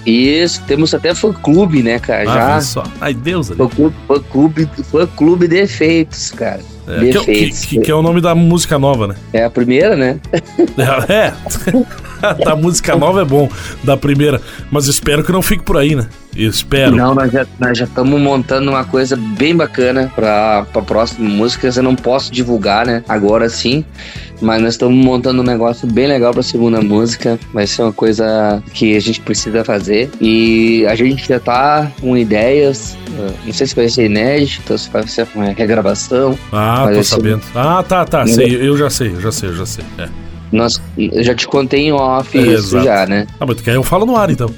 Isso, temos até fã clube, né, cara? Ah, Já só. Ai, Deus ali. fã clube, fã clube, fã clube de efeitos, cara. É, que, é que, Defeitos. que- que é o nome da música nova, né? É a primeira, né? É. da música nova é bom, da primeira. Mas espero que não fique por aí, né? Espero. Não, nós já estamos montando uma coisa bem bacana para a próxima música. Eu não posso divulgar, né? Agora sim. Mas nós estamos montando um negócio bem legal para a segunda música. Vai ser uma coisa que a gente precisa fazer. E a gente já tá com ideias. uh, Não sei se vai ser inédito, se vai ser uma regravação. Ah, tô sabendo. Ah, tá, tá. Sei, eu já sei, eu já sei, eu já sei. É. Nós, eu já te contei em off É, isso exato. já, né? Ah, mas tu quer eu falo no ar, então.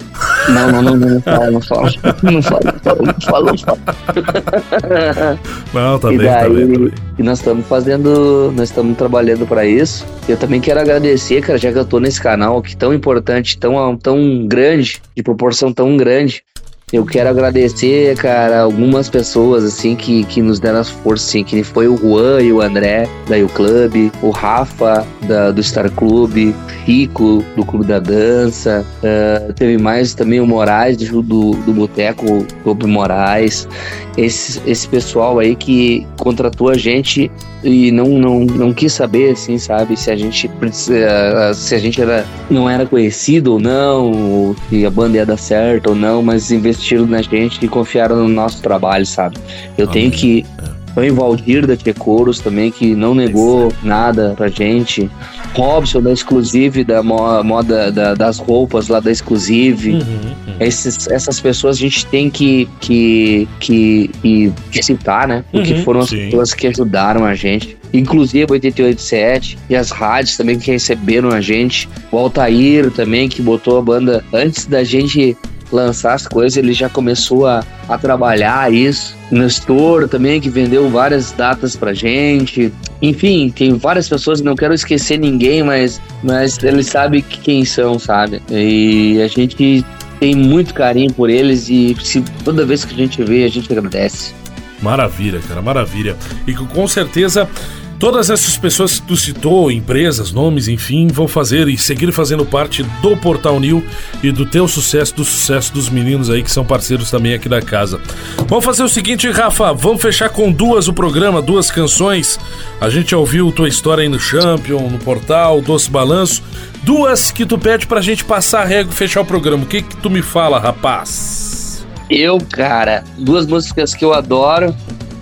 Não, não, não, não, não fala, não fala. Não fala, não fala, não fala, não tá e bem, tá daí, bem, tá bem. e nós estamos fazendo, nós estamos trabalhando para isso. Eu também quero agradecer, cara, já que eu tô nesse canal que tão importante, tão, tão grande, de proporção tão grande. Eu quero agradecer, cara, algumas pessoas, assim, que, que nos deram as forças, assim, que foi o Juan e o André, da U Club, o Rafa, da, do Star Club, Chico, do Clube da Dança, ah, teve mais também o Moraes, do, do Boteco Clube Moraes, esse, esse pessoal aí que contratou a gente e não, não, não quis saber, assim, sabe, se a gente precisa- se a gente era, não era conhecido ou não, ou se a banda ia dar certo ou não, mas investiram na gente e confiaram no nosso trabalho, sabe? Eu Amém. tenho que. Foi o Valdir da Tchecoros também, que não negou nada pra gente. Robson da Exclusive, da mo- moda da- das roupas lá da Exclusive. Uhum, uhum. Esses, essas pessoas a gente tem que, que, que, que, que citar, né? Porque Uhum, foram as sim. pessoas que ajudaram a gente. Inclusive o 887 e as rádios também que receberam a gente. O Altair também, que botou a banda antes da gente lançar as coisas, ele já começou a, a trabalhar isso. Nestor também, que vendeu várias datas pra gente. Enfim, tem várias pessoas, não quero esquecer ninguém, mas, mas eles sabem que- quem são, sabe? E a gente tem muito carinho por eles e se, toda vez que a gente vê, a gente agradece. Maravilha, cara, maravilha. E com certeza todas essas pessoas que tu citou, empresas, nomes, enfim, vão fazer e seguir fazendo parte do Portal New e do teu sucesso, do sucesso dos meninos aí que são parceiros também aqui da casa. Vamos fazer o seguinte, Rafa, vamos fechar com duas o programa, duas canções. A gente já ouviu tua história aí no Champion, no Portal, Doce Balanço. Duas que tu pede pra gente passar a régua e fechar o programa. O que que tu me fala, rapaz? Eu, cara, duas músicas que eu adoro.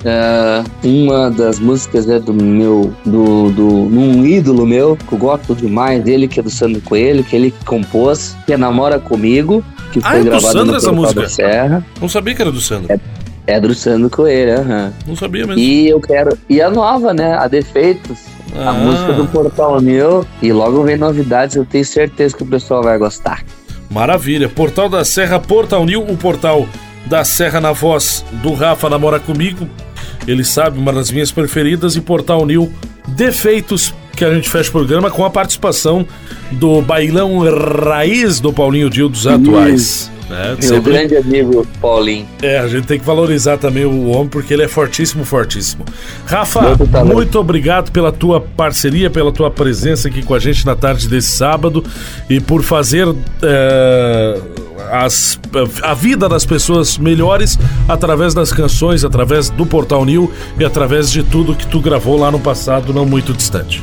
Ah, uma das músicas é do meu, do, do, um ídolo meu, que eu gosto demais dele, que é do Sandro Coelho, que ele compôs, que é Namora Comigo, que Ah, foi é do gravado no essa música? da Serra. Não sabia que era do Sandro. É do Sandro Coelho, aham. Não sabia mesmo. E eu quero. E a nova, né? A Defeitos. A Ah. música do Portal New. E logo vem novidades, eu tenho certeza que o pessoal vai gostar. Maravilha. Portal da Serra, Portal New, o portal da Serra na voz do Rafa Namora Comigo. Ele sabe, uma das minhas preferidas. E Portal New, Defeitos, que a gente fecha o programa com a participação do bailão raiz do Paulinho Dil dos atuais. Né? Meu Sempre- grande amigo Paulinho. É, a gente tem que valorizar também o homem porque ele é fortíssimo, fortíssimo. Rafa, Muito talento. muito obrigado pela tua parceria, pela tua presença aqui com a gente na tarde desse sábado e por fazer é, as, a vida das pessoas melhores através das canções, através do Portal New e através de tudo que tu gravou lá no passado, não muito distante.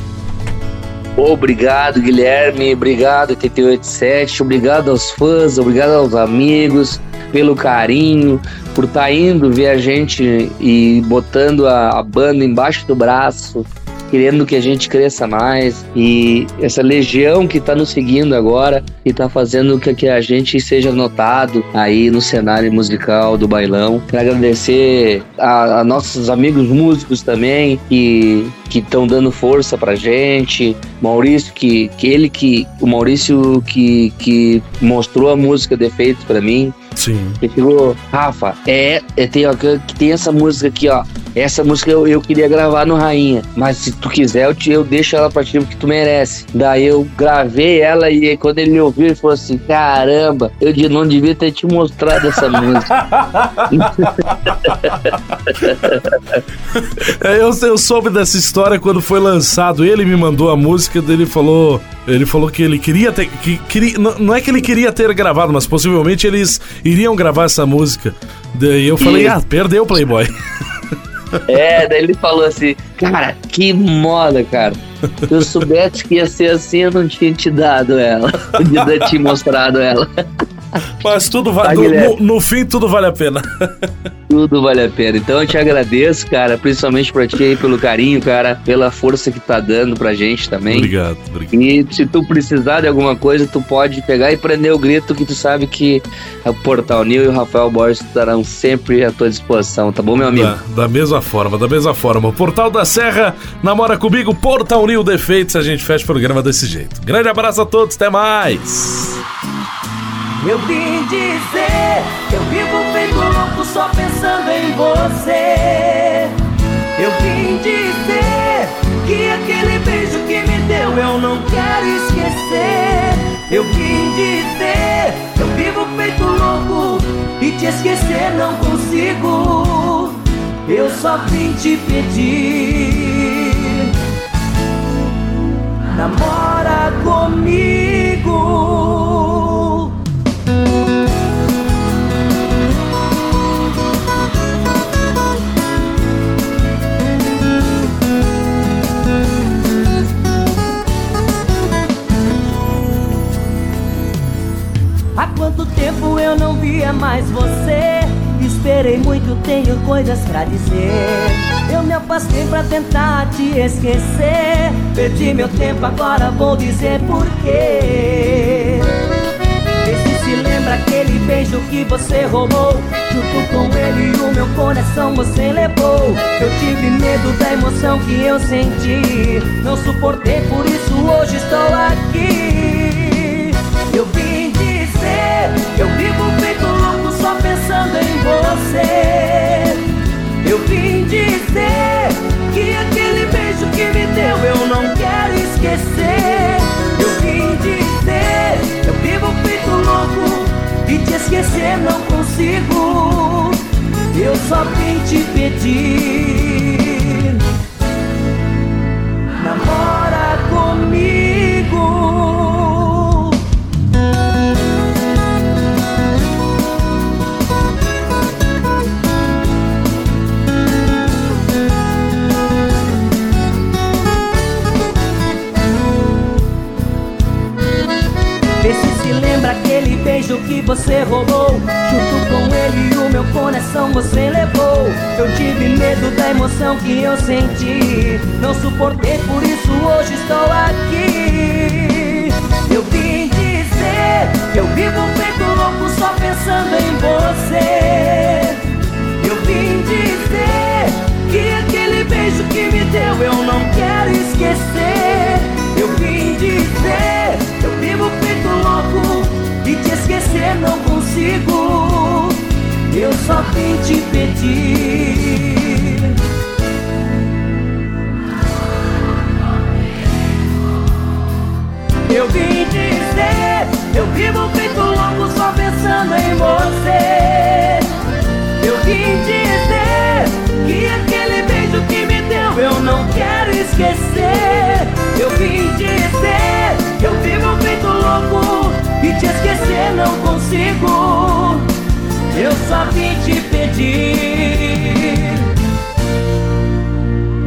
Obrigado, Guilherme. Obrigado, 887. Obrigado aos fãs, obrigado aos amigos pelo carinho, por estar indo ver a gente e botando a, a banda embaixo do braço querendo que a gente cresça mais e essa legião que tá nos seguindo agora e tá fazendo com que a gente seja notado aí no cenário musical do bailão. Quero agradecer a, a nossos amigos músicos também que que estão dando força pra gente. Maurício que, que ele que o Maurício que, que mostrou a música Defeitos pra mim. Sim. Ele chegou, Rafa, é, é tem, ó, que tem essa música aqui, ó. Essa música eu, eu queria gravar no Rainha, mas se tu quiser eu, te, eu deixo ela pra ti porque tu merece. Daí eu gravei ela e quando ele ouviu, ele falou assim: caramba, eu de- não devia ter te mostrado essa música. É, eu, eu soube dessa história quando foi lançado. Ele me mandou a música, daí ele falou. Ele falou que ele queria ter. Que, queria, não, não é que ele queria ter gravado, mas possivelmente eles iriam gravar essa música. Daí eu falei, Isso. ah, perdeu, Playboy. É, daí ele falou assim: Cara, que moda, cara. Se eu soubesse que ia ser assim, eu não tinha te dado ela. Podia ter te mostrado ela. Mas tudo Tá, vale. no, Guilherme. no- no fim, tudo vale a pena. Tudo vale a pena. Então eu te agradeço, cara, principalmente pra ti aí pelo carinho, cara, pela força que tá dando pra gente também. Obrigado, obrigado. E se tu precisar de alguma coisa, tu pode pegar e prender o grito que tu sabe que o Portal New e o Rafael Borges estarão sempre à tua disposição, tá bom, meu amigo? Da, da mesma forma, da mesma forma. O Portal da Serra namora comigo, Portal Nil Defeitos. A gente fecha o programa desse jeito. Grande abraço a todos, até mais. Eu vim dizer que eu vivo feito louco só pensando em você. Eu vim dizer que aquele beijo que me deu eu não quero esquecer. Eu vim dizer eu vivo feito louco e te esquecer não consigo. Eu só vim te pedir. Namora comigo. Há quanto tempo eu não via mais você? Esperei muito, tenho coisas pra dizer. Eu me afastei pra tentar te esquecer. Perdi meu tempo, agora vou dizer porquê. Vê se se lembra aquele beijo que você roubou. Junto com ele, o meu coração você levou. Eu tive medo da emoção que eu senti. Não suportei, por isso hoje estou aqui. Eu vivo feito louco só pensando em você. Eu vim dizer que aquele beijo que me deu eu não quero esquecer.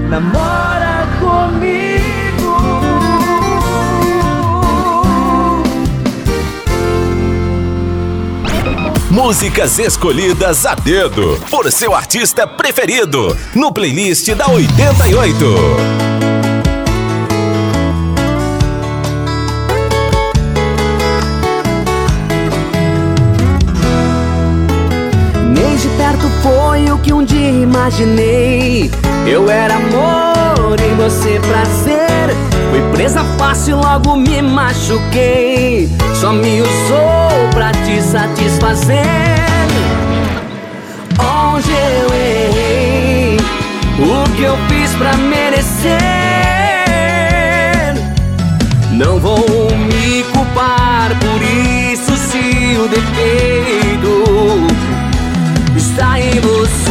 Namora comigo. Músicas escolhidas a dedo por seu artista preferido no playlist da 88. Imaginei. Eu era amor em você prazer. Fui presa fácil, logo me machuquei. Só me usou pra te satisfazer. Onde eu errei? O que eu fiz pra merecer? Não vou me culpar por isso se o defeito está em você.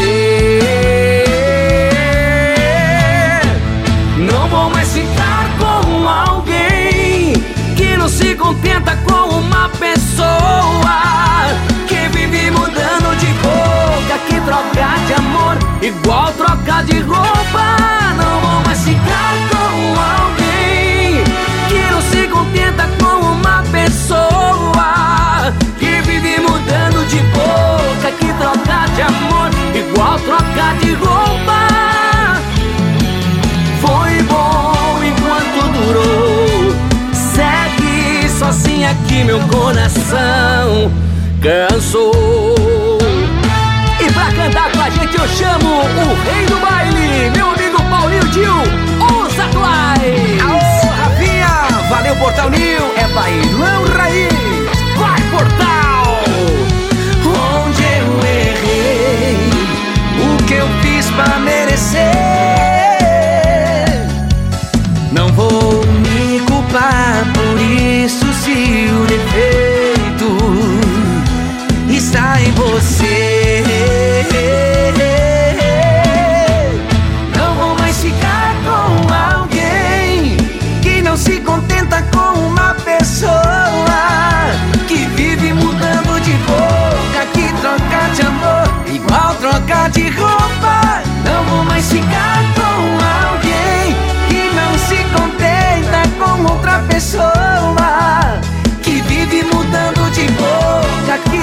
Contenta com uma pessoa que vive mudando de boca, que troca de amor igual troca de roupa. Não vou mais ficar com alguém que não se contenta com uma pessoa que vive mudando de boca, que troca de amor igual troca de roupa. Meu coração cansou. E pra cantar com a gente eu chamo o rei do baile, meu amigo Paulinho Dil, os atuais. Aô, Rafinha, valeu Portal New, é bailão raiz, vai Portal. Onde eu errei, o que eu fiz pra merecer? O defeito está em você. Não vou mais ficar com alguém que não se contenta com uma pessoa que vive mudando de boca, que troca de amor igual troca de roupa. Não vou mais ficar com alguém que não se contenta com outra pessoa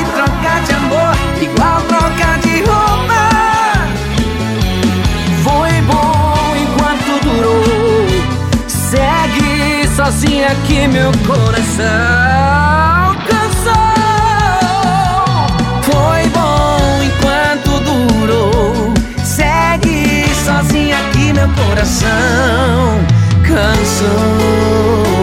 que troca de amor igual troca de roupa. Foi bom enquanto durou. Segue sozinha que meu coração cansou. Foi bom enquanto durou. Segue sozinha que meu coração cansou.